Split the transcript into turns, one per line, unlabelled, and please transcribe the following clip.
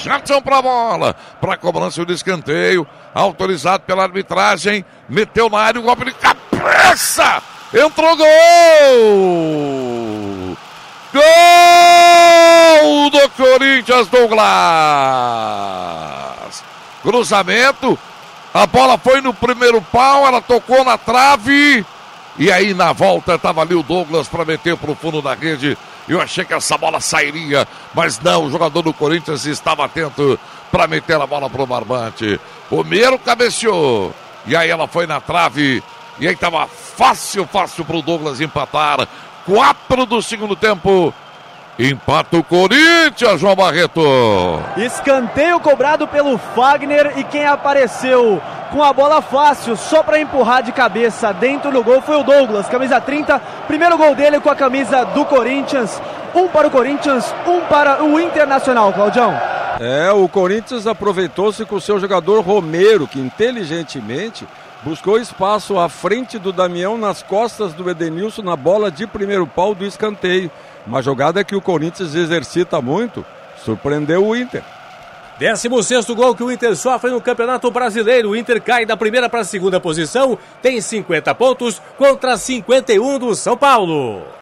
Jadson para a bola, para a cobrança do escanteio, autorizado pela arbitragem, meteu na área o golpe de cabeça, entrou gol! Gol do Corinthians, Douglas! Cruzamento, a bola foi no primeiro pau, ela tocou na trave, e aí na volta estava ali o Douglas para meter para o fundo da rede eu achei que essa bola sairia, mas não, o jogador do Corinthians estava atento para meter a bola barbante. O Meiro cabeceou. E aí ela foi na trave. E aí estava fácil, fácil pro Douglas empatar. Quatro do segundo tempo. Empata o Corinthians, João Barreto.
Escanteio cobrado pelo Fagner e quem apareceu com a bola fácil, só para empurrar de cabeça dentro do gol, foi o Douglas, camisa 30. Primeiro gol dele com a camisa do Corinthians. Um para o Corinthians, um para o Internacional, Claudião.
É, o Corinthians aproveitou-se com o seu jogador Romero, que inteligentemente buscou espaço à frente do Damião nas costas do Edenilson na bola de primeiro pau do escanteio. Uma jogada que o Corinthians exercita muito, surpreendeu o Inter.
16 gol que o Inter sofre no Campeonato Brasileiro. O Inter cai da primeira para a segunda posição, tem 50 pontos contra 51 do São Paulo.